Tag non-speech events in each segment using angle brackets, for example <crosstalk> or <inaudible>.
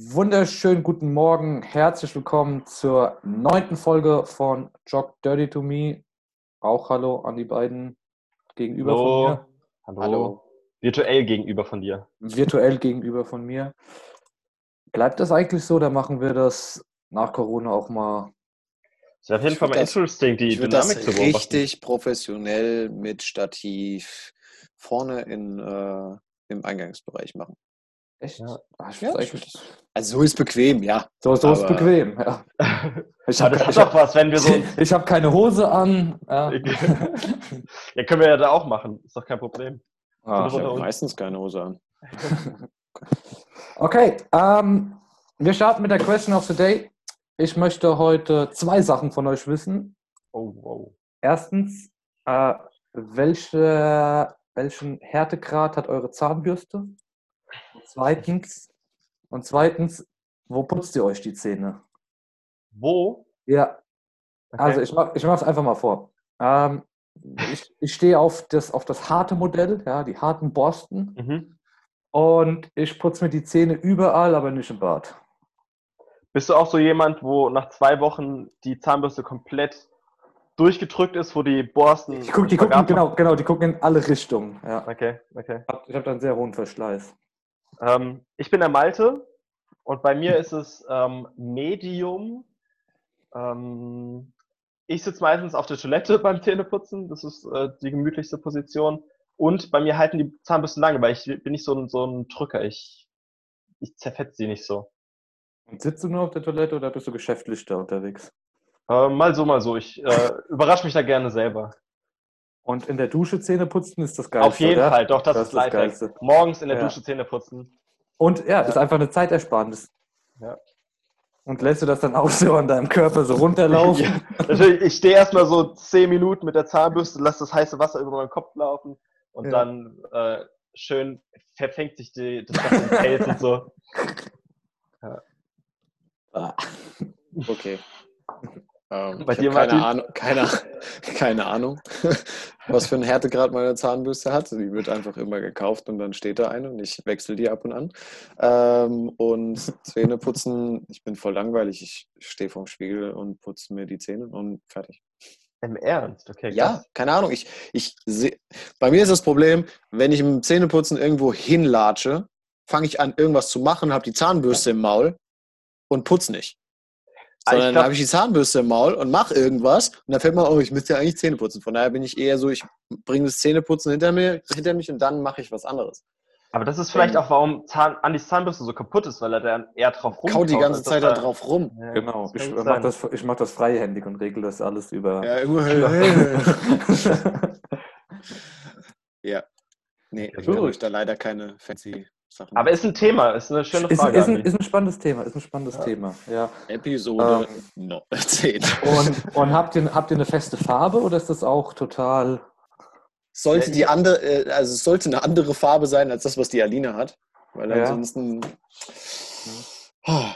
wunderschönen guten Morgen. Herzlich willkommen zur neunten Folge von Jog Dirty to Me. Auch hallo an die beiden gegenüber Hallo. von mir. Hallo. Hallo. Virtuell gegenüber von dir. Virtuell gegenüber von mir. Bleibt das eigentlich so? Da machen wir das nach Corona auch mal. Ist auf jeden Ich Fall mal das- interesting, die Ich würde das Dynamik zu beobachten. richtig professionell mit Stativ vorne in, äh, im Eingangsbereich machen. Echt? Ja. Ah, ich Ja, Also so ist bequem, ja. so so ist bequem. Ja. <laughs> Ich habe ist doch hab, was, wenn wir so. <laughs> ich hab keine Hose an. Ja. <laughs> ja, können wir ja da auch machen. Ist doch kein Problem. Ah, Ich habe meistens keine Hose an. Okay, ähm, wir starten mit der Question of the Day. Ich möchte heute zwei Sachen von euch wissen. Oh, wow. Erstens, äh, welche, welchen Härtegrad hat eure Zahnbürste? Und zweitens, und zweitens, wo putzt ihr euch die Zähne? Wo? Ja, Okay. also ich mache ich es einfach mal vor. Ähm, ich ich stehe auf das, auf das harte Modell, ja, die harten Borsten. Mhm. Und ich putze mir die Zähne überall, aber nicht im Bad. Bist du auch so jemand, wo nach zwei Wochen die Zahnbürste komplett durchgedrückt ist, wo die Borsten. Ich guck, die gucken, genau, genau, die gucken in alle Richtungen. Ja. Okay, okay. Ich habe da einen sehr hohen Verschleiß. Ähm, ich bin der Malte und bei mir ist es ähm, Medium. Ähm, ich sitze meistens auf der Toilette <laughs> beim Zähneputzen. Das ist äh, die gemütlichste Position. Und bei mir halten die Zahnbürsten lange, weil ich bin nicht so ein, so ein Drücker. Ich, ich zerfetze sie nicht so. Und sitzt du nur auf der Toilette oder bist du geschäftlich da unterwegs? Äh, mal so, mal so. Ich äh, überrasche mich da gerne selber. Und in der Dusche Zähne putzen ist das geilste. Auf jeden oder? Fall, doch, das, Das ist das. Geilste. Morgens in der Ja. Dusche Zähne putzen. Und ja, ist einfach eine Zeitersparnis. Ja. Und lässt du das dann auch so an deinem Körper so runterlaufen? <laughs> Ja, natürlich, ich stehe erstmal so zehn Minuten mit der Zahnbürste, lasse das heiße Wasser über meinen Kopf laufen und Ja. dann äh, schön verfängt sich die, das im Pelz und so. <laughs> Ah. Okay. Ähm, Bei ich dir, keine? Ahnung, keine, <laughs> keine Ahnung, <laughs> was für einen Härtegrad meine Zahnbürste hat. Die wird einfach immer gekauft und dann steht da eine und ich wechsle die ab und an. Ähm, und Zähne putzen, ich bin voll langweilig. Ich stehe vorm Spiegel und putze mir die Zähne und fertig. Im Ernst? Okay, Ja, keine Ahnung. Ich, ich seh, bei mir ist das Problem, wenn ich im Zähneputzen irgendwo hinlatsche, fange ich an, irgendwas zu machen, habe die Zahnbürste im Maul und putz nicht. Ah, Sondern glaub- habe ich die Zahnbürste im Maul und mache irgendwas und dann fällt mir, oh, ich müsste ja eigentlich Zähne putzen. Von daher bin ich eher so, ich bringe das Zähneputzen hinter, mir, hinter mich und dann mache ich was anderes. Aber das ist vielleicht Ähm. auch, warum Zahn, Andis Zahnbürste so kaputt ist, weil er dann eher drauf rum. Kau die ganze Zeit da drauf rum. Ja, Genau, das ich mache das, ich mach das freihändig und regel das alles über. Ja, <laughs> <laughs> ja. Nee, ich habe euch da leider keine fancy Sachen. Aber ist ein Thema, ist eine schöne ist, Frage. ist, ein, ist ein spannendes Thema, ist ein spannendes Ja. Thema, ja. Episode Ähm. no, <laughs> 10. Und, und habt, ihr, habt ihr eine feste Farbe oder ist das auch total. Sollte die andere, äh, also es sollte eine andere Farbe sein als das, was die Alina hat. Weil Ja. ansonsten. Ah,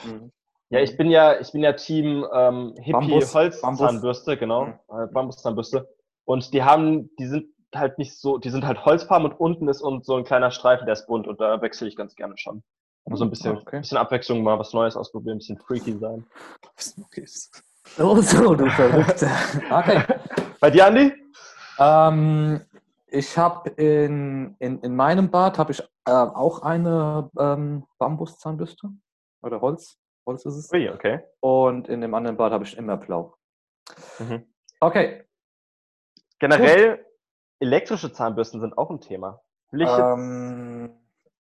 Ja, ich bin ja, ich bin ja Team ähm, Bambus- Hippie-Holz-Zahnbürste, genau, äh, Bambus-Zahnbürste. Und die haben, die sind halt nicht so, die sind halt holzfarben und unten ist und so ein kleiner Streifen, der ist bunt und da wechsle ich ganz gerne schon. Aber so ein bisschen, Okay. bisschen Abwechslung, mal was Neues ausprobieren, ein bisschen freaky sein. okay. Oh, so, du Verrückter. <laughs> Okay. Bei dir, Andi? Ähm, ich habe in, in, in meinem Bad habe ich äh, auch eine ähm, Bambuszahnbürste oder Holz. Holz ist es. Ui, okay. Und in dem anderen Bad habe ich immer blau. Mhm. Okay. Generell, elektrische Zahnbürsten sind auch ein Thema. Ähm,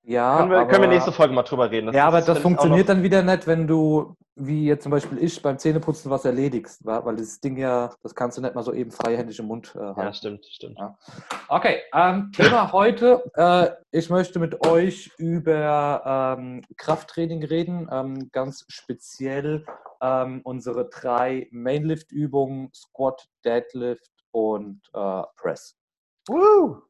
ja, können, wir, aber, können wir nächste Folge mal drüber reden. ja, aber ist, das ich, auch funktioniert dann wieder nicht, wenn du, wie jetzt zum Beispiel ich, beim Zähneputzen was erledigst. Weil das Ding ja, das kannst du nicht mal so eben freihändig im Mund äh, halten. Ja, stimmt, stimmt. Ja. Okay, ähm, Thema heute. Äh, ich möchte mit euch über ähm, Krafttraining reden, ähm, ganz speziell ähm, unsere drei Mainlift-Übungen, Squat, Deadlift und äh, Press. Woo!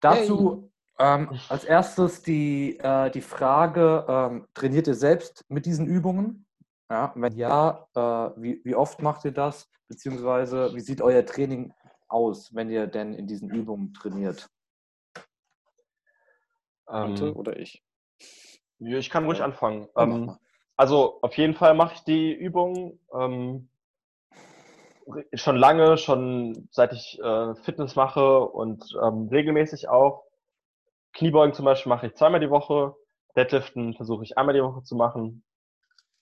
Dazu ähm, als erstes die, äh, die Frage, ähm, trainiert ihr selbst mit diesen Übungen? Ja, wenn ja, äh, wie, wie oft macht ihr das? Beziehungsweise wie sieht euer Training aus, wenn ihr denn in diesen Übungen trainiert? Ante Ähm, oder ich? ja, ich kann ruhig anfangen. Ähm, also auf jeden Fall mache ich die Übung ähm, schon lange, schon seit ich äh, Fitness mache und ähm, regelmäßig auch. Kniebeugen zum Beispiel mache ich zweimal die Woche. Deadliften versuche ich einmal die Woche zu machen.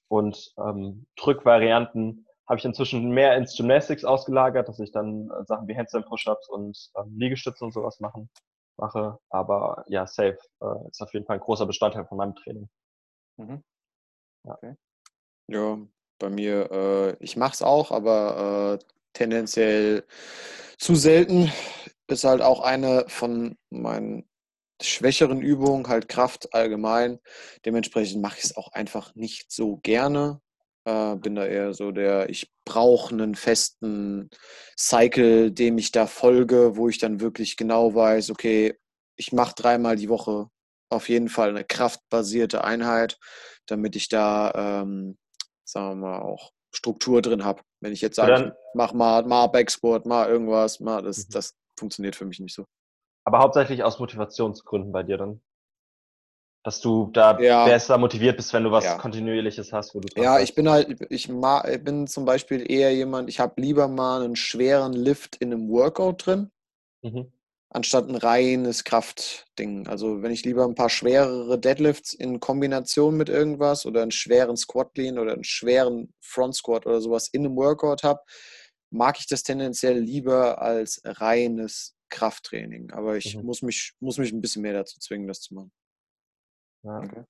Und ähm, Drückvarianten habe ich inzwischen mehr ins Gymnastics ausgelagert, dass ich dann äh, Sachen wie Handstand Push-Ups und ähm, Liegestütze und sowas machen, mache. Aber ja, safe äh, ist auf jeden Fall ein großer Bestandteil von meinem Training. Mhm. Ja. Okay. ja, bei mir, äh, ich mache es auch, aber äh, tendenziell zu selten. Ist halt auch eine von meinen schwächeren Übungen, halt Kraft allgemein. Dementsprechend mache ich es auch einfach nicht so gerne. Äh, bin da eher so der, ich brauche einen festen Cycle, dem ich da folge, wo ich dann wirklich genau weiß, okay, ich mache dreimal die Woche auf jeden Fall eine kraftbasierte Einheit, damit ich da, ähm, sagen wir mal, auch Struktur drin habe. Wenn ich jetzt sage, mach mal, mal Backsport, mal irgendwas, mal, das, mhm. das funktioniert für mich nicht so. Aber hauptsächlich aus Motivationsgründen bei dir dann? dass du da ja. besser motiviert bist, wenn du was ja. Kontinuierliches hast, wo du Ja, ich bin halt, ich bin zum Beispiel eher jemand, ich habe lieber mal einen schweren Lift in einem Workout drin, mhm. Anstatt ein reines Kraftding. Also wenn ich lieber ein paar schwerere Deadlifts in Kombination mit irgendwas oder einen schweren Squat Clean oder einen schweren Front Squat oder sowas in einem Workout habe, mag ich das tendenziell lieber als reines Krafttraining. Aber ich mhm. muss, mich, muss mich ein bisschen mehr dazu zwingen, das zu machen. Ja, okay.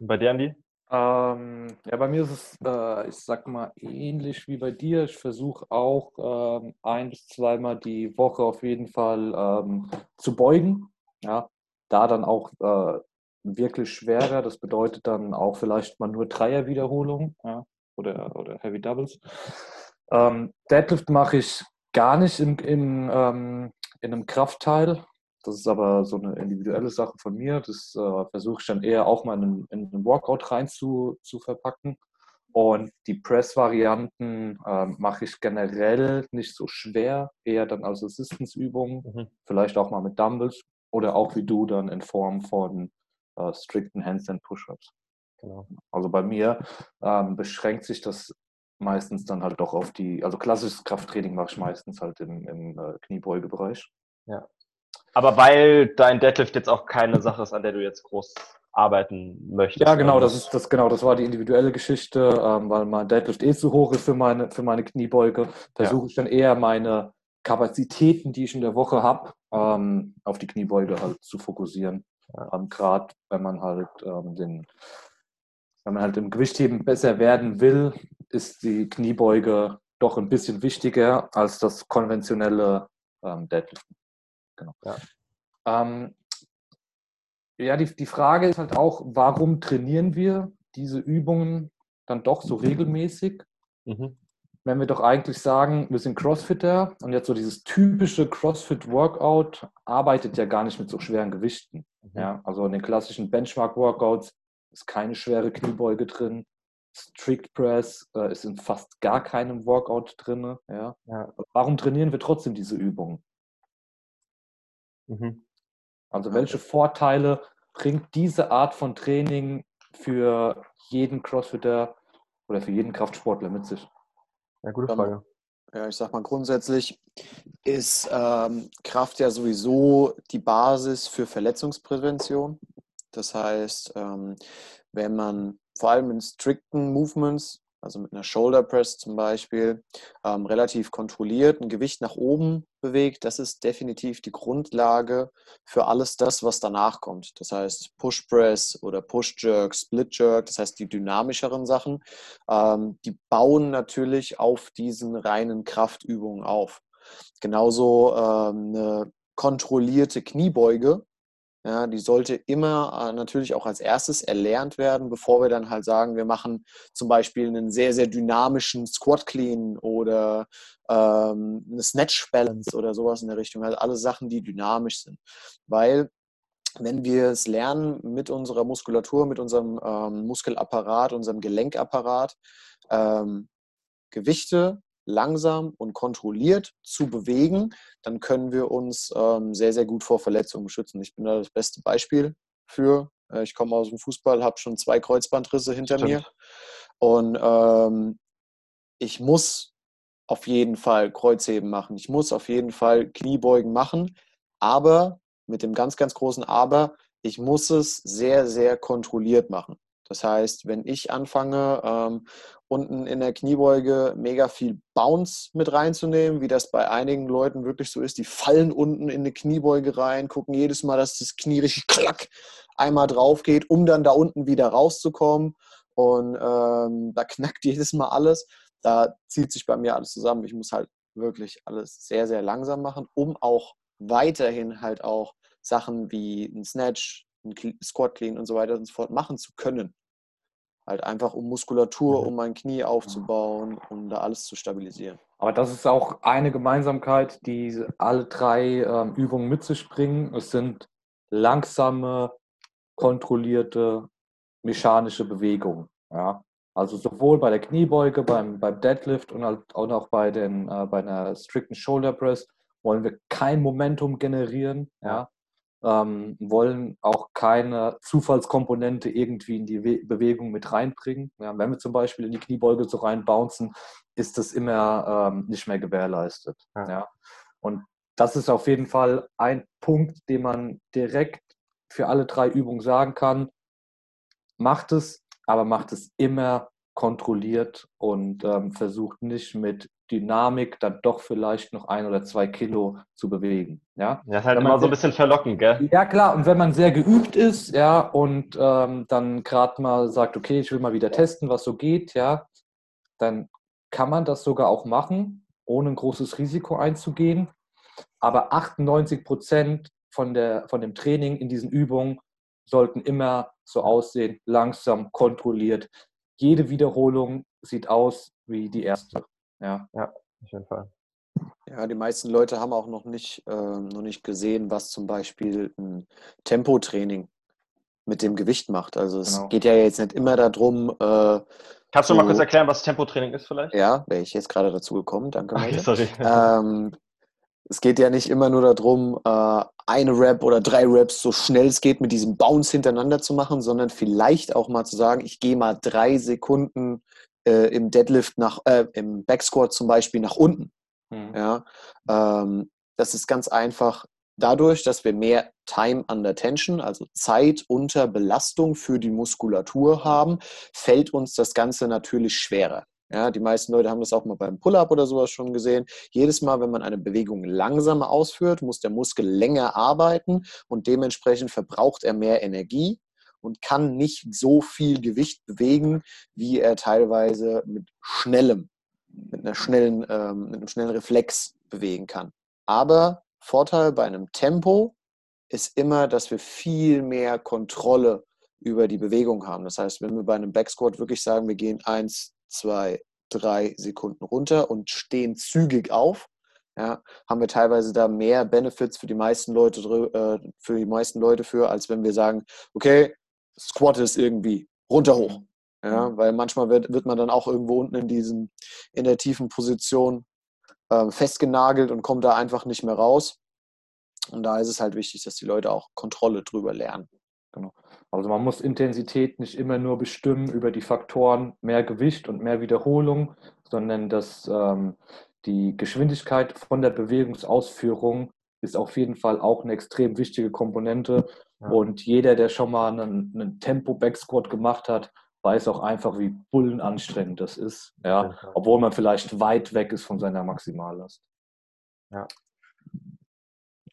Und bei dir, Andi? Ähm, ja, bei mir ist es, äh, ich sag mal, ähnlich wie bei dir. Ich versuche auch ähm, ein bis zweimal die Woche auf jeden Fall ähm, zu beugen. Ja, da dann auch äh, wirklich schwerer. Das bedeutet dann auch vielleicht mal nur Dreierwiederholungen ja, oder, oder Heavy Doubles. Ähm, Deadlift mache ich gar nicht im, im, ähm, in einem Kraftteil. Das ist aber so eine individuelle Sache von mir. Das äh, versuche ich dann eher auch mal in einen, in einen Workout rein zu, zu verpacken. Und die Press-Varianten äh, mache ich generell nicht so schwer, eher dann als Assistance-Übungen, mhm. vielleicht auch mal mit Dumbbells oder auch wie du dann in Form von äh, strikten Handstand Push-Ups. Genau. Also bei mir ähm, beschränkt sich das meistens dann halt doch auf die, also klassisches Krafttraining mache ich meistens halt im, im äh, Kniebeugebereich. Ja. Aber weil dein Deadlift jetzt auch keine Sache ist, an der du jetzt groß arbeiten möchtest. Ja, genau, das ist das genau, das war die individuelle Geschichte, ähm, weil mein Deadlift eh zu hoch ist für meine, für meine Kniebeuge, versuche ja. ich dann eher meine Kapazitäten, die ich in der Woche habe, ähm, auf die Kniebeuge halt zu fokussieren. Ja. Ähm, Gerade wenn man halt ähm, den, wenn man halt im Gewichtheben besser werden will, ist die Kniebeuge doch ein bisschen wichtiger als das konventionelle ähm, Deadlift. Genau. Ja, ähm, ja die, die Frage ist halt auch, warum trainieren wir diese Übungen dann doch so regelmäßig? Mhm. Wenn wir doch eigentlich sagen, wir sind Crossfitter und jetzt so dieses typische Crossfit-Workout arbeitet ja gar nicht mit so schweren Gewichten. Mhm. Ja, also in den klassischen Benchmark-Workouts ist keine schwere Kniebeuge drin. Strict Press äh, ist in fast gar keinem Workout drin. Ja? ja. Warum trainieren wir trotzdem diese Übungen? Mhm. Also welche Vorteile bringt diese Art von Training für jeden Crossfitter oder für jeden Kraftsportler mit sich? Ja, gute Frage. Ja, ich sag mal, grundsätzlich ist ähm, Kraft ja sowieso die Basis für Verletzungsprävention. Das heißt, ähm, wenn man vor allem in strikten Movements also mit einer Shoulder Press zum Beispiel, ähm, relativ kontrolliert ein Gewicht nach oben bewegt, das ist definitiv die Grundlage für alles das, was danach kommt. Das heißt Push Press oder Push Jerk, Split Jerk, das heißt die dynamischeren Sachen, ähm, die bauen natürlich auf diesen reinen Kraftübungen auf. Genauso ähm, eine kontrollierte Kniebeuge ja, die sollte immer äh, natürlich auch als erstes erlernt werden, bevor wir dann halt sagen, wir machen zum Beispiel einen sehr, sehr dynamischen Squat Clean oder ähm, eine Snatch Balance oder sowas in der Richtung. Also alle Sachen, die dynamisch sind. Weil wenn wir es lernen mit unserer Muskulatur, mit unserem ähm, Muskelapparat, unserem Gelenkapparat, ähm, Gewichte langsam und kontrolliert zu bewegen, dann können wir uns ähm, sehr, sehr gut vor Verletzungen schützen. Ich bin da das beste Beispiel für. Äh, ich komme aus dem Fußball, habe schon zwei Kreuzbandrisse hinter Stimmt. mir. Und ähm, ich muss auf jeden Fall Kreuzheben machen. Ich muss auf jeden Fall Kniebeugen machen. Aber mit dem ganz, ganz großen Aber, ich muss es sehr, sehr kontrolliert machen. Das heißt, wenn ich anfange, ähm, unten in der Kniebeuge mega viel Bounce mit reinzunehmen, wie das bei einigen Leuten wirklich so ist, die fallen unten in eine Kniebeuge rein, gucken jedes Mal, dass das Knie richtig klack einmal drauf geht, um dann da unten wieder rauszukommen. Und ähm, da knackt <laughs> jedes Mal alles. Da zieht sich bei mir alles zusammen. Ich muss halt wirklich alles sehr, sehr langsam machen, um auch weiterhin halt auch Sachen wie ein Snatch, ein Squat Clean und so weiter und so fort machen zu können. Halt einfach um Muskulatur, mhm. um mein Knie aufzubauen, um da alles zu stabilisieren. Aber das ist auch eine Gemeinsamkeit, die alle drei ähm, Übungen mit sich bringen. Es sind langsame, kontrollierte, mechanische Bewegungen. Ja? Also sowohl bei der Kniebeuge, beim, beim Deadlift und auch bei, den, äh, bei einer strikten Shoulder Press wollen wir kein Momentum generieren. Ja? Ähm, wollen auch keine Zufallskomponente irgendwie in die Bewegung mit reinbringen. Ja, wenn wir zum Beispiel in die Kniebeuge so reinbouncen, ist das immer ähm, nicht mehr gewährleistet. Ja. ja. Und das ist auf jeden Fall ein Punkt, den man direkt für alle drei Übungen sagen kann. Macht es, aber macht es immer kontrolliert und ähm, versucht nicht mit Dynamik dann doch vielleicht noch ein oder zwei Kilo zu bewegen. Ja, das ist halt immer so ein bisschen verlockend, gell? Ja, klar. Und wenn man sehr geübt ist, ja, und ähm, dann gerade mal sagt, okay, ich will mal wieder testen, was so geht, ja, dann kann man das sogar auch machen, ohne ein großes Risiko einzugehen. Aber 98 Prozent von, der, von dem Training in diesen Übungen sollten immer so aussehen, langsam, kontrolliert. Jede Wiederholung sieht aus wie die erste. Ja, ja, auf jeden Fall. Ja, die meisten Leute haben auch noch nicht, äh, noch nicht gesehen, was zum Beispiel ein Tempotraining mit dem Gewicht macht. Also es genau. geht ja jetzt nicht immer darum. Äh, Kannst du mal kurz erklären, was Tempotraining ist vielleicht? Ja, wäre ich jetzt gerade dazu gekommen, danke. Okay, sorry. Ähm, es geht ja nicht immer nur darum, äh, eine Rap oder drei Raps so schnell es geht mit diesem Bounce hintereinander zu machen, sondern vielleicht auch mal zu sagen, ich gehe mal drei Sekunden äh, im Deadlift nach, äh, im Backsquat zum Beispiel nach unten. Mhm. Ja, ähm, das ist ganz einfach dadurch, dass wir mehr Time under Tension, also Zeit unter Belastung für die Muskulatur haben, fällt uns das Ganze natürlich schwerer. Ja, die meisten Leute haben das auch mal beim Pull-up oder sowas schon gesehen. Jedes Mal, wenn man eine Bewegung langsamer ausführt, muss der Muskel länger arbeiten und dementsprechend verbraucht er mehr Energie und kann nicht so viel Gewicht bewegen, wie er teilweise mit schnellem, mit einer schnellen, ähm, mit einem schnellen Reflex bewegen kann. Aber Vorteil bei einem Tempo ist immer, dass wir viel mehr Kontrolle über die Bewegung haben. Das heißt, wenn wir bei einem Backsquat wirklich sagen, wir gehen eins, zwei, drei Sekunden runter und stehen zügig auf, ja, haben wir teilweise da mehr Benefits für die meisten Leute äh, für die meisten Leute für, als wenn wir sagen, okay, Squat ist irgendwie runter hoch. Ja, mhm. weil manchmal wird, wird man dann auch irgendwo unten in diesem, in der tiefen Position äh, festgenagelt und kommt da einfach nicht mehr raus. Und da ist es halt wichtig, dass die Leute auch Kontrolle drüber lernen. Genau. Also man muss Intensität nicht immer nur bestimmen über die Faktoren mehr Gewicht und mehr Wiederholung, sondern dass ähm, die Geschwindigkeit von der Bewegungsausführung ist auf jeden Fall auch eine extrem wichtige Komponente. Ja. Und jeder, der schon mal einen, einen Tempo-Backsquat gemacht hat, weiß auch einfach, wie bullenanstrengend das ist. Ja, obwohl man vielleicht weit weg ist von seiner Maximallast. Ja.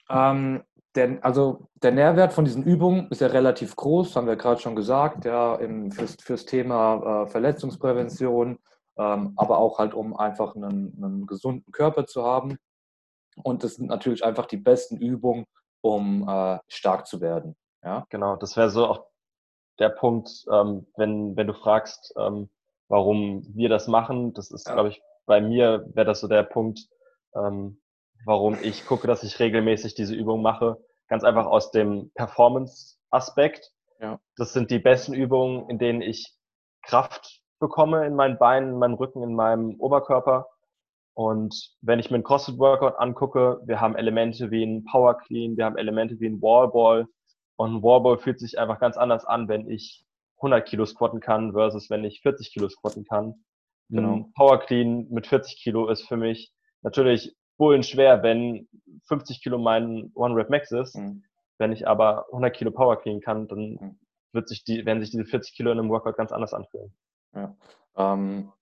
Ähm, denn, also der Nährwert von diesen Übungen ist ja relativ groß, haben wir gerade schon gesagt, ja, im, fürs, fürs Thema äh, Verletzungsprävention, ähm, aber auch halt, um einfach einen, einen gesunden Körper zu haben. Und das sind natürlich einfach die besten Übungen, um äh, stark zu werden. Ja? Genau, das wäre so auch der Punkt, ähm, wenn, wenn du fragst, ähm, warum wir das machen. Das ist, ja. glaube ich, bei mir wäre das so der Punkt, ähm, warum ich gucke, dass ich regelmäßig diese Übung mache. Ganz einfach aus dem Performance-Aspekt. Ja. Das sind die besten Übungen, in denen ich Kraft bekomme in meinen Beinen, in meinem Rücken, in meinem Oberkörper und wenn ich mir einen CrossFit-Workout angucke, wir haben Elemente wie ein Power Clean, wir haben Elemente wie ein Wallball. Und ein Wallball fühlt sich einfach ganz anders an, wenn ich 100 Kilo squatten kann versus wenn ich 40 Kilo squatten kann. Genau. Ein Power Clean mit 40 Kilo ist für mich natürlich bullen schwer, wenn 50 Kilo mein One Rep Max ist. Mhm. Wenn ich aber 100 Kilo Power Clean kann, dann Mhm. wird sich die, werden sich diese 40 Kilo in einem Workout ganz anders anfühlen. Ja, ähm,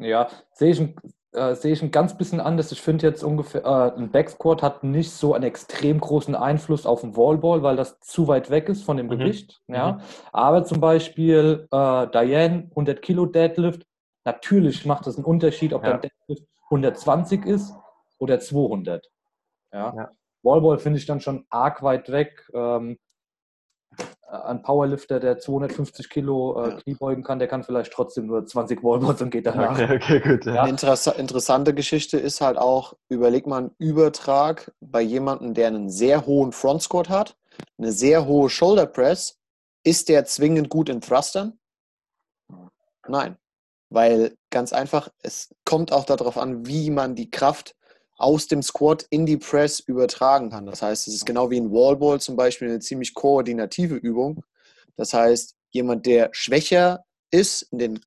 ja sehe ich, ein- äh, sehe ich ein ganz bisschen anders. Ich finde jetzt ungefähr, äh, ein Backsquat hat nicht so einen extrem großen Einfluss auf den Wallball, weil das zu weit weg ist von dem Mhm. Gewicht. Ja. Mhm. Aber zum Beispiel äh, Diane, 100 Kilo Deadlift, natürlich macht das einen Unterschied, ob Ja. dein Deadlift 120 ist oder 200. Ja. Ja. Wallball finde ich dann schon arg weit weg. Ähm, ein Powerlifter, der 250 Kilo äh, Ja. Knie beugen kann, der kann vielleicht trotzdem nur 20 Wallballs und geht danach. Okay, okay, gut. Ja. Eine interessa interessante Geschichte ist halt auch, überleg mal einen Übertrag bei jemandem, der einen sehr hohen Front Squat hat, eine sehr hohe Shoulder Press. Ist der zwingend gut in Thrustern? Nein. Weil ganz einfach, es kommt auch darauf an, wie man die Kraft aus dem Squat in die Press übertragen kann. Das heißt, es ist genau wie ein Wallball zum Beispiel eine ziemlich koordinative Übung. Das heißt, jemand, der schwächer ist in den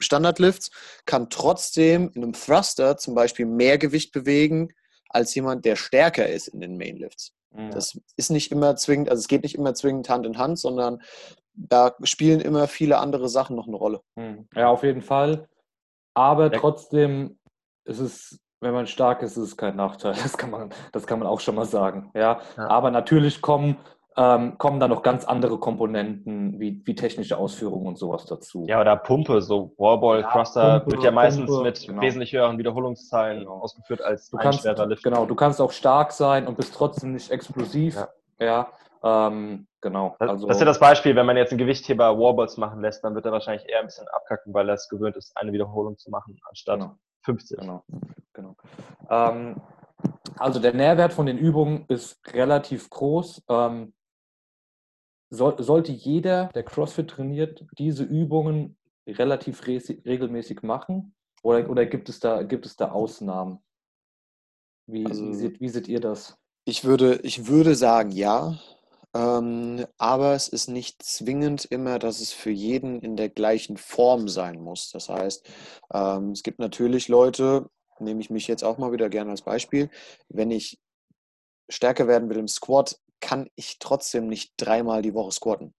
Standardlifts, kann trotzdem in einem Thruster zum Beispiel mehr Gewicht bewegen als jemand, der stärker ist in den Mainlifts. Mhm. Das ist nicht immer zwingend, also es geht nicht immer zwingend Hand in Hand, sondern da spielen immer viele andere Sachen noch eine Rolle. Mhm. Ja, auf jeden Fall. Aber Ja. trotzdem ist es, wenn man stark ist, ist es kein Nachteil. <laughs> Das kann man, das kann man auch schon mal sagen. Ja. Ja. Aber natürlich kommen, ähm, kommen da noch ganz andere Komponenten wie, wie technische Ausführungen und sowas dazu. Ja, oder Pumpe, so Wallball, Ja, Thruster Pumpe, wird ja meistens Pumpe, mit genau. wesentlich höheren Wiederholungszahlen Genau. ausgeführt als Du kannst, Lift. genau, du kannst auch stark sein und bist trotzdem nicht explosiv. Ja. Ja, ähm, genau. Das, Also, das ist ja das Beispiel, wenn man jetzt einen Gewichtheber Wallballs machen lässt, dann wird er wahrscheinlich eher ein bisschen abkacken, weil er es gewöhnt ist, eine Wiederholung zu machen, anstatt Genau. 50. Genau, genau. Ähm, also der Nährwert von den Übungen ist relativ groß. Ähm, soll, sollte jeder, der CrossFit trainiert, diese Übungen relativ re regelmäßig machen? Oder, oder gibt, es da, gibt es da Ausnahmen? Wie, Also- wie, seht, wie seht ihr das? Ich würde, ich würde sagen, ja. Ähm, aber es ist nicht zwingend immer, dass es für jeden in der gleichen Form sein muss. Das heißt, ähm, es gibt natürlich Leute, nehme ich mich jetzt auch mal wieder gerne als Beispiel, wenn ich stärker werden will im Squat, kann ich trotzdem nicht dreimal die Woche squatten.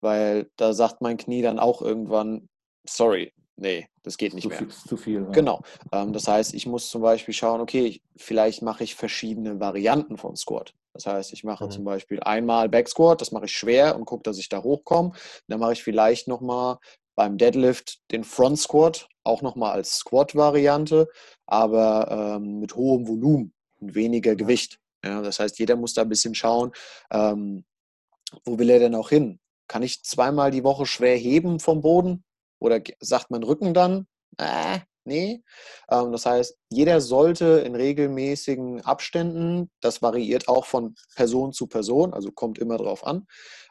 Weil da sagt mein Knie dann auch irgendwann, sorry, nee, das geht nicht Zu mehr. viel, zu viel ja. Genau. Ähm, das heißt, ich muss zum Beispiel schauen, okay, ich, vielleicht mache ich verschiedene Varianten von Squat. Das heißt, ich mache Mhm. zum Beispiel einmal Back Squat, das mache ich schwer und gucke, dass ich da hochkomme. Dann mache ich vielleicht nochmal beim Deadlift den Front Squat, auch nochmal als Squat-Variante, aber ähm, mit hohem Volumen und weniger Gewicht. Ja, das heißt, jeder muss da ein bisschen schauen, ähm, wo will er denn auch hin? Kann ich zweimal die Woche schwer heben vom Boden? Oder sagt mein Rücken dann, äh, nee. Ähm, das heißt, jeder sollte in regelmäßigen Abständen, das variiert auch von Person zu Person, also kommt immer drauf an,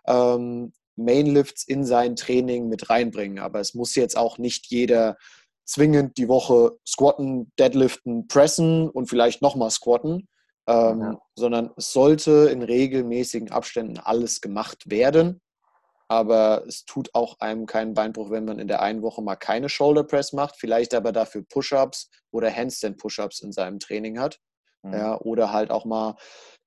ähm, Mainlifts in sein Training mit reinbringen. Aber es muss jetzt auch nicht jeder zwingend die Woche squatten, deadliften, pressen und vielleicht nochmal squatten, ähm, Ja. sondern es sollte in regelmäßigen Abständen alles gemacht werden. Aber es tut auch einem keinen Beinbruch, wenn man in der einen Woche mal keine Shoulder Press macht, vielleicht aber dafür Push-Ups oder Handstand Push-Ups in seinem Training hat. Mhm. Ja, oder halt auch mal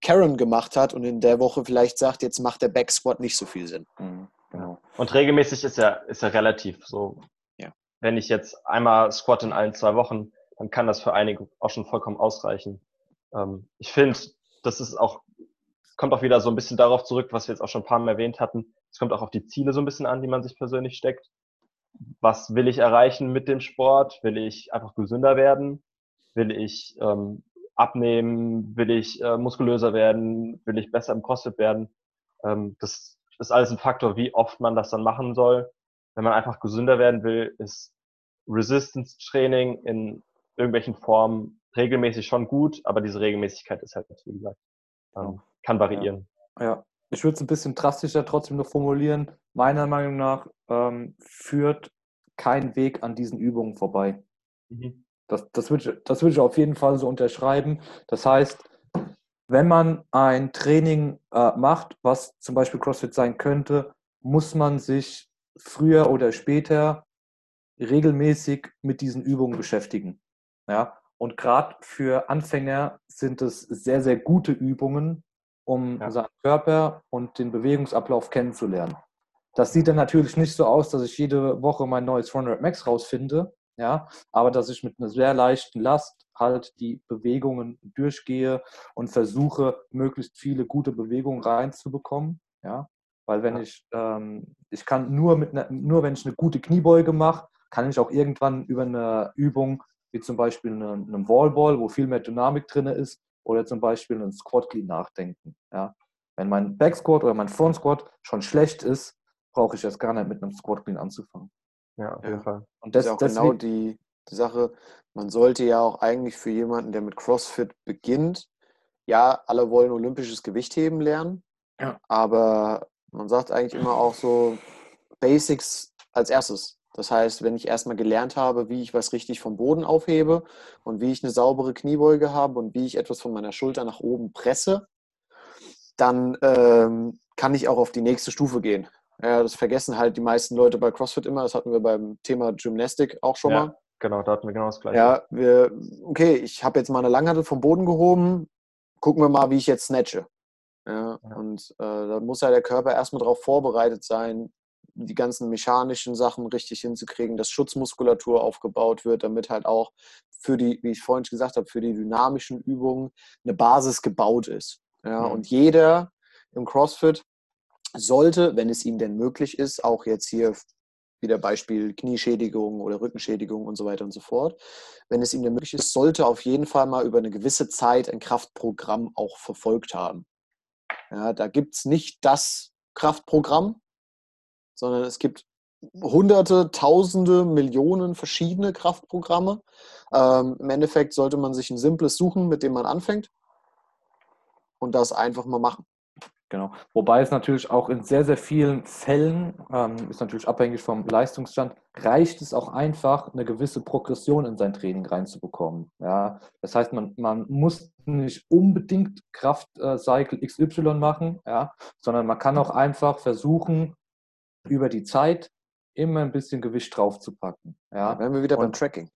Karen gemacht hat und in der Woche vielleicht sagt, jetzt macht der Back Squat nicht so viel Sinn. Mhm. Genau. Und regelmäßig ist ja, ist ja relativ so. Ja. Wenn ich jetzt einmal squat in allen zwei Wochen, dann kann das für einige auch schon vollkommen ausreichen. Ähm, ich finde, das ist auch, kommt auch wieder so ein bisschen darauf zurück, was wir jetzt auch schon ein paar Mal erwähnt hatten. Es kommt auch auf die Ziele so ein bisschen an, die man sich persönlich steckt. Was will ich erreichen mit dem Sport? Will ich einfach gesünder werden? Will ich ähm, abnehmen? Will ich äh, muskulöser werden? Will ich besser im CrossFit werden? Ähm, das ist alles ein Faktor, wie oft man das dann machen soll. Wenn man einfach gesünder werden will, ist Resistance Training in irgendwelchen Formen regelmäßig schon gut, aber diese Regelmäßigkeit ist halt, wie gesagt, ähm, kann variieren. Ja, ich würde es ein bisschen drastischer trotzdem noch formulieren. Meiner Meinung nach ähm, führt kein Weg an diesen Übungen vorbei. Mhm. Das, das würde ich, das würd ich auf jeden Fall so unterschreiben. Das heißt, wenn man ein Training äh, macht, was zum Beispiel CrossFit sein könnte, muss man sich früher oder später regelmäßig mit diesen Übungen beschäftigen. Ja? Und gerade für Anfänger sind es sehr, sehr gute Übungen, um ja. seinen Körper und den Bewegungsablauf kennenzulernen. Das sieht dann natürlich nicht so aus, dass ich jede Woche mein neues 400 Max rausfinde, ja, aber dass ich mit einer sehr leichten Last halt die Bewegungen durchgehe und versuche, möglichst viele gute Bewegungen reinzubekommen, ja, weil wenn ich, ähm, ich kann nur mit einer, nur wenn ich eine gute Kniebeuge mache, kann ich auch irgendwann über eine Übung wie zum Beispiel einen, einen Wallball, wo viel mehr Dynamik drin ist, oder zum Beispiel einen Squat Clean nachdenken. Ja. Wenn mein Back Squat oder mein Front Squat schon schlecht ist, brauche ich jetzt gar nicht mit einem Squat Clean anzufangen. Ja, auf jeden Fall. Und das, ist auch genau die, die Sache, man sollte ja auch eigentlich für jemanden, der mit CrossFit beginnt, ja, alle wollen olympisches Gewichtheben lernen, ja. aber man sagt eigentlich immer auch so Basics als erstes. Das heißt, wenn ich erstmal gelernt habe, wie ich was richtig vom Boden aufhebe und wie ich eine saubere Kniebeuge habe und wie ich etwas von meiner Schulter nach oben presse, dann ähm, kann ich auch auf die nächste Stufe gehen. Ja, das vergessen halt die meisten Leute bei CrossFit immer. Das hatten wir beim Thema Gymnastik auch schon ja, mal. Genau, da hatten wir genau das gleiche. Ja, wir, okay, ich habe jetzt mal eine Langhantel vom Boden gehoben. Gucken wir mal, wie ich jetzt snatche. Ja, ja. Und äh, da muss ja der Körper erstmal darauf vorbereitet sein, die ganzen mechanischen Sachen richtig hinzukriegen, dass Schutzmuskulatur aufgebaut wird, damit halt auch für die, wie ich vorhin gesagt habe, für die dynamischen Übungen eine Basis gebaut ist. Ja, mhm. Und jeder im CrossFit sollte, wenn es ihm denn möglich ist, auch jetzt hier wieder Beispiel Knieschädigung oder Rückenschädigung und so weiter und so fort. Wenn es ihm denn möglich ist, sollte auf jeden Fall mal über eine gewisse Zeit ein Kraftprogramm auch verfolgt haben. Ja, da gibt es nicht das Kraftprogramm, sondern es gibt hunderte, tausende, Millionen verschiedene Kraftprogramme. Ähm, Im Endeffekt sollte man sich ein simples suchen, mit dem man anfängt und das einfach mal machen. Genau. Wobei es natürlich auch in sehr, sehr vielen Fällen, ähm, ist natürlich abhängig vom Leistungsstand, reicht es auch einfach, eine gewisse Progression in sein Training reinzubekommen. Ja? Das heißt, man, man muss nicht unbedingt Kraftcycle äh, XY machen, ja? sondern man kann auch einfach versuchen, über die Zeit immer ein bisschen Gewicht draufzupacken. Ja. Da wären wir wieder Und, beim Tracking.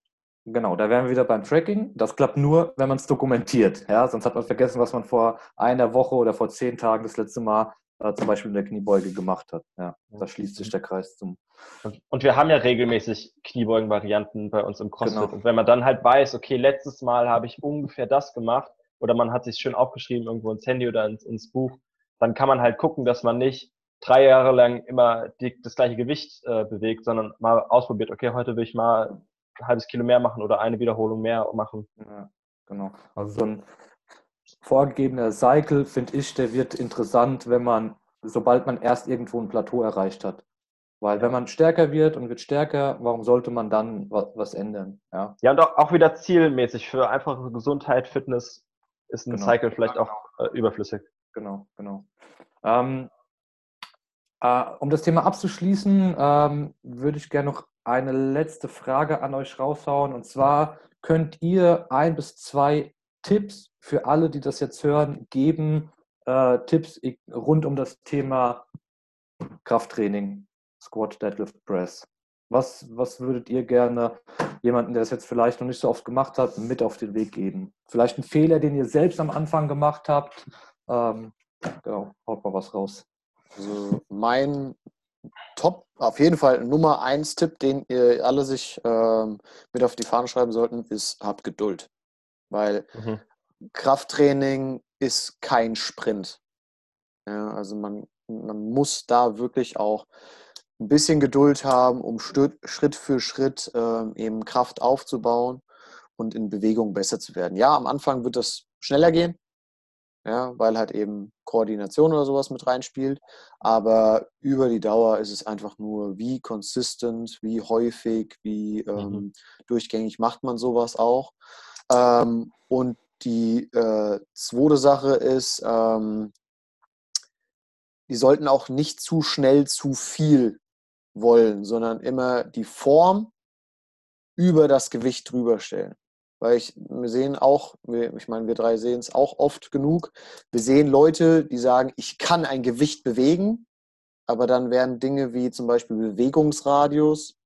Genau, da wären wir wieder beim Tracking. Das klappt nur, wenn man es dokumentiert. Ja? Sonst hat man vergessen, was man vor einer Woche oder vor zehn Tagen das letzte Mal äh, zum Beispiel in der Kniebeuge gemacht hat. Ja, da schließt sich der Kreis zum. Und, und wir haben ja regelmäßig Kniebeugen-Varianten bei uns im CrossFit. Genau. Und wenn man dann halt weiß, okay, letztes Mal habe ich ungefähr das gemacht oder man hat sich schön aufgeschrieben irgendwo ins Handy oder ins, ins Buch, dann kann man halt gucken, dass man nicht drei Jahre lang immer die, das gleiche Gewicht äh, bewegt, sondern mal ausprobiert, okay, heute will ich mal ein halbes Kilo mehr machen oder eine Wiederholung mehr machen. Ja, genau. Also so ein vorgegebener Cycle, finde ich, der wird interessant, wenn man, sobald man erst irgendwo ein Plateau erreicht hat. Weil wenn man stärker wird und wird stärker, warum sollte man dann was, was ändern? Ja, ja und auch, auch wieder zielmäßig für einfache Gesundheit, Fitness ist ein genau. Cycle vielleicht auch äh, überflüssig. Genau, genau. Ähm, äh, um das Thema abzuschließen, ähm, würde ich gerne noch eine letzte Frage an euch raushauen. Und zwar könnt ihr ein bis zwei Tipps für alle, die das jetzt hören, geben. Äh, Tipps rund um das Thema Krafttraining, Squat, Deadlift, Press. Was, was würdet ihr gerne jemanden, der das jetzt vielleicht noch nicht so oft gemacht hat, mit auf den Weg geben? Vielleicht ein Fehler, den ihr selbst am Anfang gemacht habt. Ähm, genau, haut mal was raus. Also mein Top, auf jeden Fall Nummer eins Tipp, den ihr alle sich ähm, mit auf die Fahne schreiben sollten, ist, habt Geduld. Weil mhm. Krafttraining ist kein Sprint. Ja, also man, man muss da wirklich auch ein bisschen Geduld haben, um Schritt für Schritt ähm, eben Kraft aufzubauen und in Bewegung besser zu werden. Ja, am Anfang wird das schneller gehen, ja, weil halt eben Koordination oder sowas mit reinspielt. Aber über die Dauer ist es einfach nur, wie konsistent, wie häufig, wie mhm. ähm, durchgängig macht man sowas auch. Ähm, und die äh, zweite Sache ist, ähm, die sollten auch nicht zu schnell zu viel wollen, sondern immer die Form über das Gewicht drüber stellen weil ich, wir sehen auch, ich meine, wir drei sehen es auch oft genug, wir sehen Leute, die sagen, ich kann ein Gewicht bewegen, aber dann werden Dinge wie zum Beispiel Bewegungsradius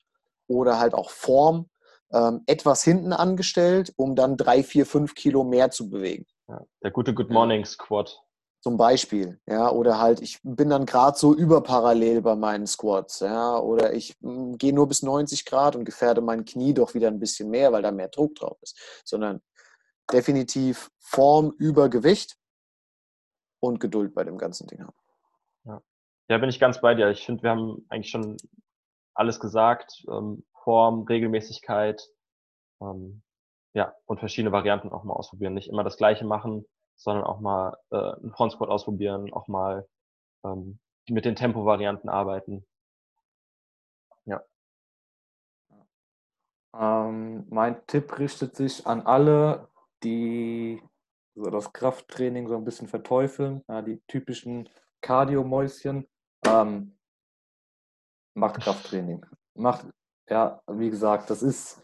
oder halt auch Form ähm, etwas hinten angestellt, um dann drei, vier, fünf Kilo mehr zu bewegen. Ja, der gute Good Morning Squat. Zum Beispiel, ja, oder halt, ich bin dann gerade so überparallel bei meinen Squats, ja, oder ich hm, gehe nur bis 90 Grad und gefährde mein Knie doch wieder ein bisschen mehr, weil da mehr Druck drauf ist, sondern definitiv Form über Gewicht und Geduld bei dem ganzen Ding haben. Ja, ja bin ich ganz bei dir. Ich finde, wir haben eigentlich schon alles gesagt. Ähm, Form, Regelmäßigkeit, ähm, ja, und verschiedene Varianten auch mal ausprobieren. Nicht immer das Gleiche machen, sondern auch mal äh, einen Front ausprobieren, auch mal ähm, mit den Tempo-Varianten arbeiten. Ja. Ähm, mein Tipp richtet sich an alle, die so das Krafttraining so ein bisschen verteufeln, ja, die typischen Cardio-Mäuschen. Ähm, macht Krafttraining. Macht, ja, wie gesagt, das ist,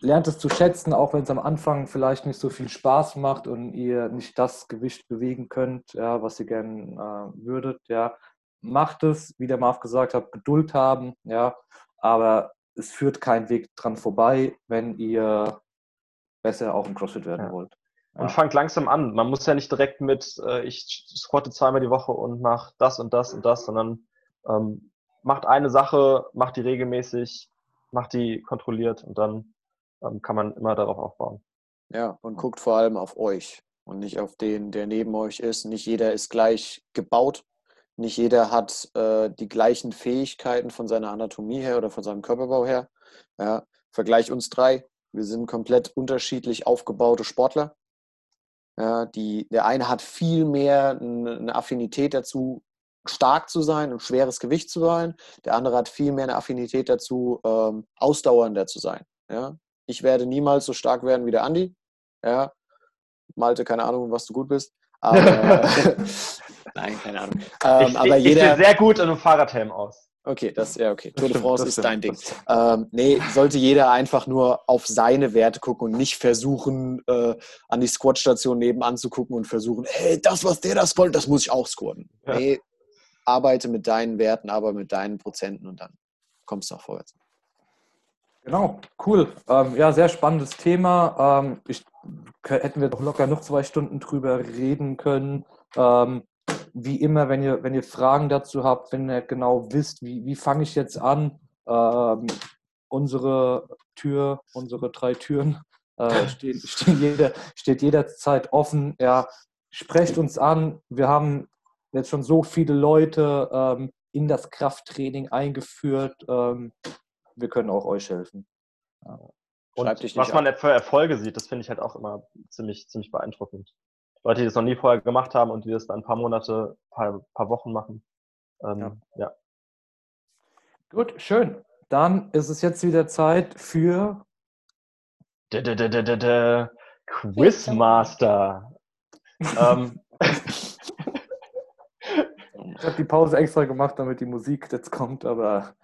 lernt es zu schätzen, auch wenn es am Anfang vielleicht nicht so viel Spaß macht und ihr nicht das Gewicht bewegen könnt, ja, was ihr gerne äh, würdet, ja. Macht es, wie der Marv gesagt hat, Geduld haben, ja, aber es führt kein Weg dran vorbei, wenn ihr besser auch im CrossFit werden ja. wollt. Ja. Und fangt langsam an. Man muss ja nicht direkt mit, äh, ich squatte zweimal die Woche und mache das und das und das, sondern ähm, macht eine Sache, macht die regelmäßig, macht die kontrolliert und dann kann man immer darauf aufbauen. Ja, und guckt vor allem auf euch und nicht auf den, der neben euch ist. Nicht jeder ist gleich gebaut. Nicht jeder hat äh, die gleichen Fähigkeiten von seiner Anatomie her oder von seinem Körperbau her. Ja, Vergleich uns drei. Wir sind komplett unterschiedlich aufgebaute Sportler. Ja, die, der eine hat viel mehr eine Affinität dazu, stark zu sein und schweres Gewicht zu sein. Der andere hat viel mehr eine Affinität dazu, ähm, ausdauernder zu sein. Ja? Ich werde niemals so stark werden wie der Andi. Ja? Malte, keine Ahnung, was du gut bist. Aber, <laughs> nein, keine Ahnung. Ähm, ich, aber ich, jeder, ich sehe sehr gut in einem Fahrradhelm aus. Okay, das ja okay. Tour de France ist dein Ding. Ähm, nee, sollte jeder einfach nur auf seine Werte gucken und nicht versuchen, äh, an die Squat-Station nebenan zu gucken und versuchen, hey, das, was der das wollte, das muss ich auch squatten. Ja. Nee, arbeite mit deinen Werten, aber mit deinen Prozenten und dann kommst du auch vorwärts. Genau, cool. Ähm, ja, sehr spannendes Thema. Ähm, ich, hätten wir doch locker noch zwei Stunden drüber reden können. Ähm, wie immer, wenn ihr, wenn ihr Fragen dazu habt, wenn ihr genau wisst, wie, wie fange ich jetzt an, ähm, unsere Tür, unsere drei Türen äh, <laughs> stehen, stehen jeder, steht jederzeit offen. Ja, sprecht uns an. Wir haben jetzt schon so viele Leute ähm, in das Krafttraining eingeführt. Wir können auch euch helfen. Ja. Und was man für Erfolge sieht, das finde ich halt auch immer ziemlich, ziemlich beeindruckend. Leute, die das noch nie vorher gemacht haben und die das dann ein paar Monate, ein paar, paar Wochen machen. Ähm, ja. ja. Gut, schön. Dann ist es jetzt wieder Zeit für Quizmaster. <laughs> ähm, Ich habe die Pause extra gemacht, damit die Musik jetzt kommt, aber.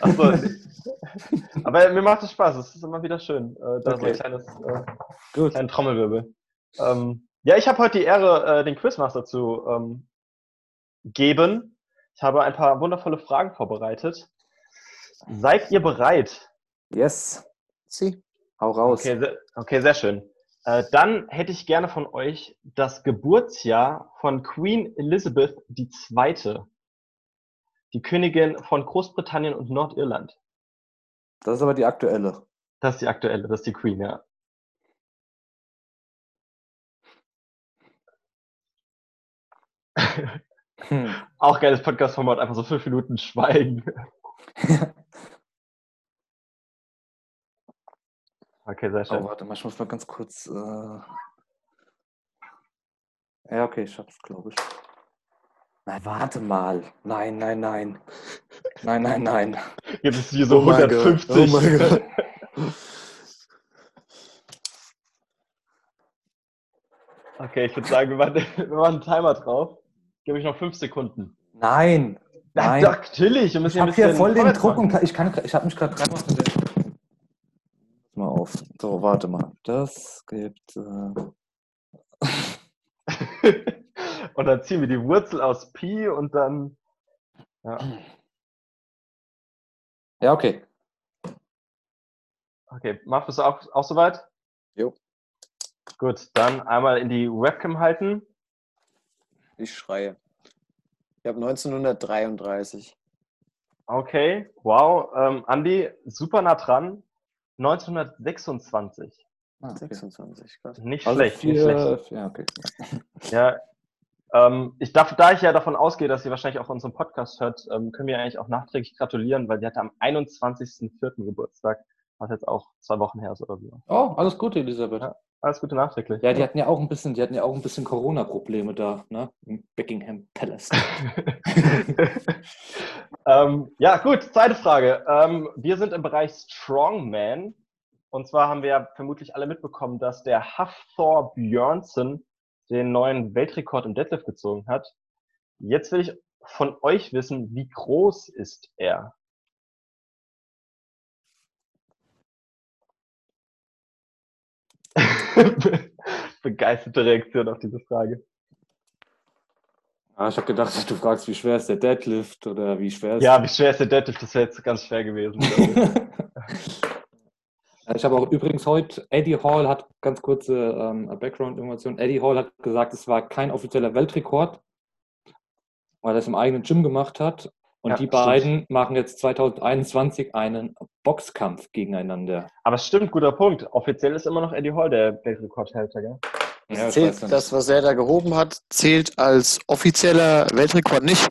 Achso. <laughs> <laughs> aber mir macht es Spaß, es ist immer wieder schön. Äh, da okay. so ein kleines äh, kleinen Trommelwirbel. Ähm, ja, ich habe heute die Ehre, äh, den Quizmaster zu ähm, geben. Ich habe ein paar wundervolle Fragen vorbereitet. Seid ihr bereit? Yes. Sie. Hau raus. Okay, sehr, okay, sehr schön. Äh, dann hätte ich gerne von euch das Geburtsjahr von Queen Elizabeth II., die Königin von Großbritannien und Nordirland. Das ist aber die aktuelle. Das ist die aktuelle, das ist die Queen, ja. Hm. <laughs> Auch geiles Podcast-Format, einfach so fünf Minuten Schweigen. <laughs> Okay, sehr schön. Oh, warte mal, ich muss mal ganz kurz. Äh... Ja, okay, ich hab's, glaube ich. Nein, warte mal. Nein, nein, nein. Nein, nein, nein. Jetzt ist hier so oh 150. Oh mein Gott. Okay, ich würde sagen, wir machen, <laughs> wir machen einen Timer drauf. Gebe ich noch fünf Sekunden. Nein. Nein. Ja, natürlich. Ich habe hier voll den Druck und ich, ich habe mich gerade dreimal mal auf. So, warte mal. Das gibt. Äh... <laughs> und dann ziehen wir die Wurzel aus Pi und dann Ja. Ja, okay. Okay, Marv, bist du auch, auch soweit? Jo. Gut, dann einmal in die Webcam halten. Ich schreie. Ich habe 1933. Okay, wow. Ähm, Andi, super nah dran. 1926. Ah, okay. 26, krass. Nicht Also schlecht, nicht schlecht. vier, ja, okay. Ja, ähm, ich darf, da ich ja davon ausgehe, dass sie wahrscheinlich auch unseren Podcast hört, ähm, können wir eigentlich auch nachträglich gratulieren, weil die hatte am 21.04. Geburtstag, was jetzt auch zwei Wochen her ist oder so. Oh, alles Gute, Elisabeth. Ja. Alles Gute nachträglich. Ja, die hatten ja auch ein bisschen, die hatten ja auch ein bisschen Corona-Probleme da, ne? Im Buckingham Palace. <laughs> <laughs> ähm, ja, gut, zweite Frage. Ähm, wir sind im Bereich Strongman. Und zwar haben wir ja vermutlich alle mitbekommen, dass der Hafthor Björnsson den neuen Weltrekord im Deadlift gezogen hat. Jetzt will ich von euch wissen, wie groß ist er? <laughs> Begeisterte Reaktion auf diese Frage. Ah, ich habe gedacht, du fragst, wie schwer ist der Deadlift oder wie schwer ist Ja, wie schwer ist der Deadlift? Das wäre jetzt ganz schwer gewesen. <laughs> ich. Habe auch übrigens heute, Eddie Hall hat ganz kurze ähm, Background-Information. Eddie Hall hat gesagt, es war kein offizieller Weltrekord, weil er es im eigenen Gym gemacht hat. Und Ja, die stimmt. beiden machen jetzt 2021 einen Boxkampf gegeneinander. Aber es stimmt, guter Punkt. Offiziell ist immer noch Eddie Hall der Weltrekordhälter, gell? Ja, weiß zählt, das, was er da gehoben hat, zählt als offizieller Weltrekord nicht.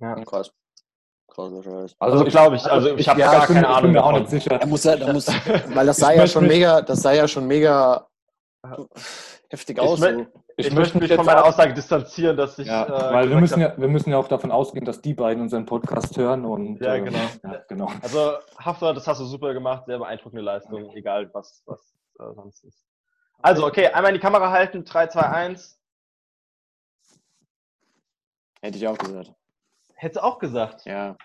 Ja. Krass. Krasser Scheiß. Also, glaube ich, also ich habe ja, gar ich bin, keine ich bin Ahnung mir auch nicht sicher. Er muss ja, da muss, <laughs> weil das sah Ich ja schon mega, das sah ja schon mega heftig aus. mö- So. Ich, Ich möchte mich jetzt von meiner Aussage distanzieren, dass ich. Ja, äh, weil wir müssen, ja, wir müssen ja auch davon ausgehen, dass die beiden unseren Podcast hören. Und, Ja, äh, genau. Ja, genau. Also, Hafner, das hast du super gemacht, sehr beeindruckende Leistung, egal was, was äh, sonst ist. Also, okay, einmal in die Kamera halten, 3, 2, 1. Hätte ich auch gesagt. Hättest du auch gesagt. Ja,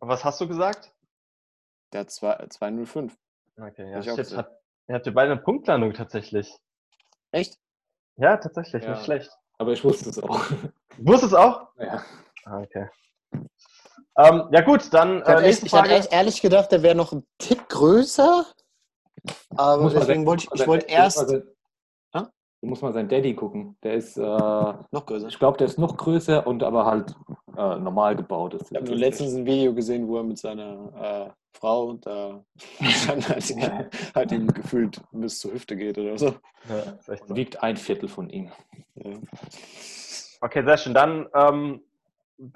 Und was hast du gesagt? der hat zwei- 205. Okay, ja, gesagt. Hat, ihr habt ihr beide eine Punktlandung tatsächlich. Echt? Ja, tatsächlich, Ja. nicht schlecht. Aber ich wusste es auch. Wusstest du es auch? Ja. Ah, okay. Ähm, ja, gut, dann Ich äh, echt, ich hatte echt ehrlich gedacht, der wäre noch ein Tick größer. Aber Muss man deswegen sein- wollte ich, ich man wollte erst muss man? Du musst mal seinen Daddy gucken. Der ist, äh, noch größer. ich glaube, der ist noch größer und aber halt äh, normal gebaut. ist. Ich habe nur letztens ein Video gesehen, wo er mit seiner äh, Frau da <laughs> <laughs> stand, halt, halt ihm gefühlt bis zur Hüfte geht oder so. Ja, wiegt ein Viertel von ihm. Ja. Okay, sehr schön. Dann ähm,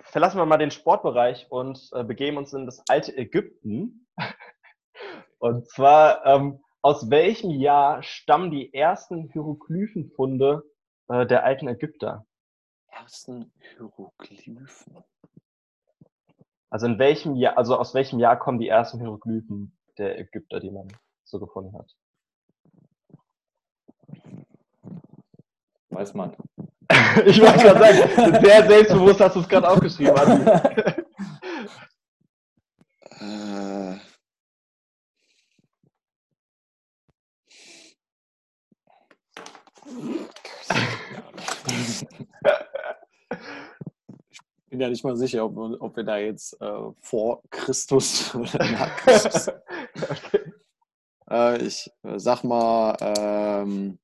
verlassen wir mal den Sportbereich und äh, begeben uns in das alte Ägypten. <laughs> Und zwar, ähm, aus welchem Jahr stammen die ersten Hieroglyphenfunde äh, der alten Ägypter? Ersten Hieroglyphen. Also in welchem Jahr, also aus welchem Jahr kommen die ersten Hieroglyphen der Ägypter, die man so gefunden hat? Weiß man. <laughs> Ich wollte gerade sagen, <laughs> sehr selbstbewusst hast du es gerade aufgeschrieben. <laughs> bin ja nicht mal sicher, ob, ob wir da jetzt äh, vor Christus <laughs> oder nach Christus. <laughs> okay. äh, ich äh, sag mal, ähm,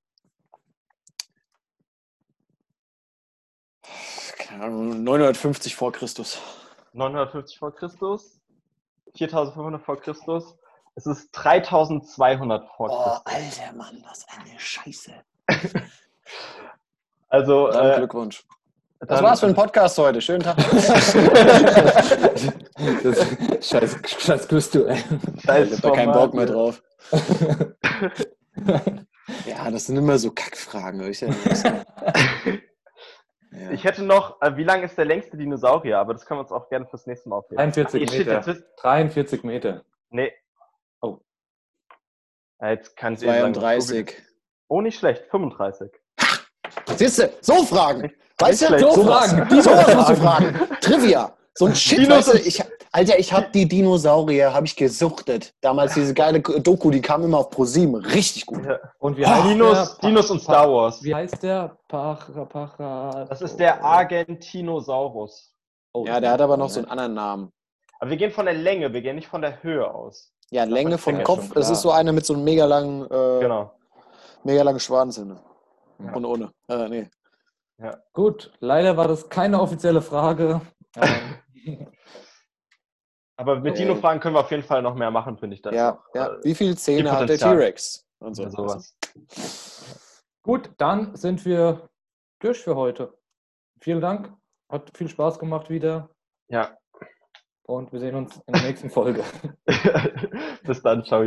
keine Ahnung, 950 vor Christus. 950 vor Christus, 4500 vor Christus. Es ist 3200 vor Oh, Christus. alter Mann, ist eine Scheiße. <laughs> Also, äh, Glückwunsch. Das war's für den Podcast heute. Schönen Tag. <laughs> Das, scheiß, scheiß Küste, ey. Scheiß Ich hab da keinen Bock mehr ja. drauf. <laughs> Ja, das sind immer so Kackfragen. Ich, ja. <laughs> Ich hätte noch, äh, wie lang ist der längste Dinosaurier? Aber das können wir uns auch gerne fürs nächste Mal aufheben. 43 Ach, Meter. jetzt wisst- 43 Meter. Nee. Oh. Ja, jetzt kann sagen, 32. Oh, nicht schlecht. 35. Siehst du, so Fragen. Weißt du, so So Fragen. Fragen, So was musst du Fragen. <laughs> fragen. Trivia. So ein Shit, Dinos weißt du, ich, Alter, ich hab die Dinosaurier, habe ich gesuchtet. Damals diese geile Doku, die kam immer auf ProSieben. Richtig gut. Ja. Und wie Oh, heißt Dinos, der? Dinos und Star Wars. Wie heißt der? Para, Para, Das ist der Argentinosaurus. Oh, Ja, der hat aber noch so einen anderen Namen. Aber wir gehen von der Länge, wir gehen nicht von der Höhe aus. Ja, Länge vom Kopf. Es ist so einer mit so einem mega langen, äh, Genau. mega langen Schwanz. Ja. Und ohne. Äh, nee. Gut, leider war das keine offizielle Frage. <laughs> Aber mit Okay. Dino-Fragen können wir auf jeden Fall noch mehr machen, finde ich. Das Ja, ja. äh, Wie viele Zähne hat der. T-Rex? Und so. sowas. Gut, dann sind wir durch für heute. Vielen Dank. Hat viel Spaß gemacht wieder. Ja. Und wir sehen uns in der nächsten Folge. <laughs> Bis dann, ciao.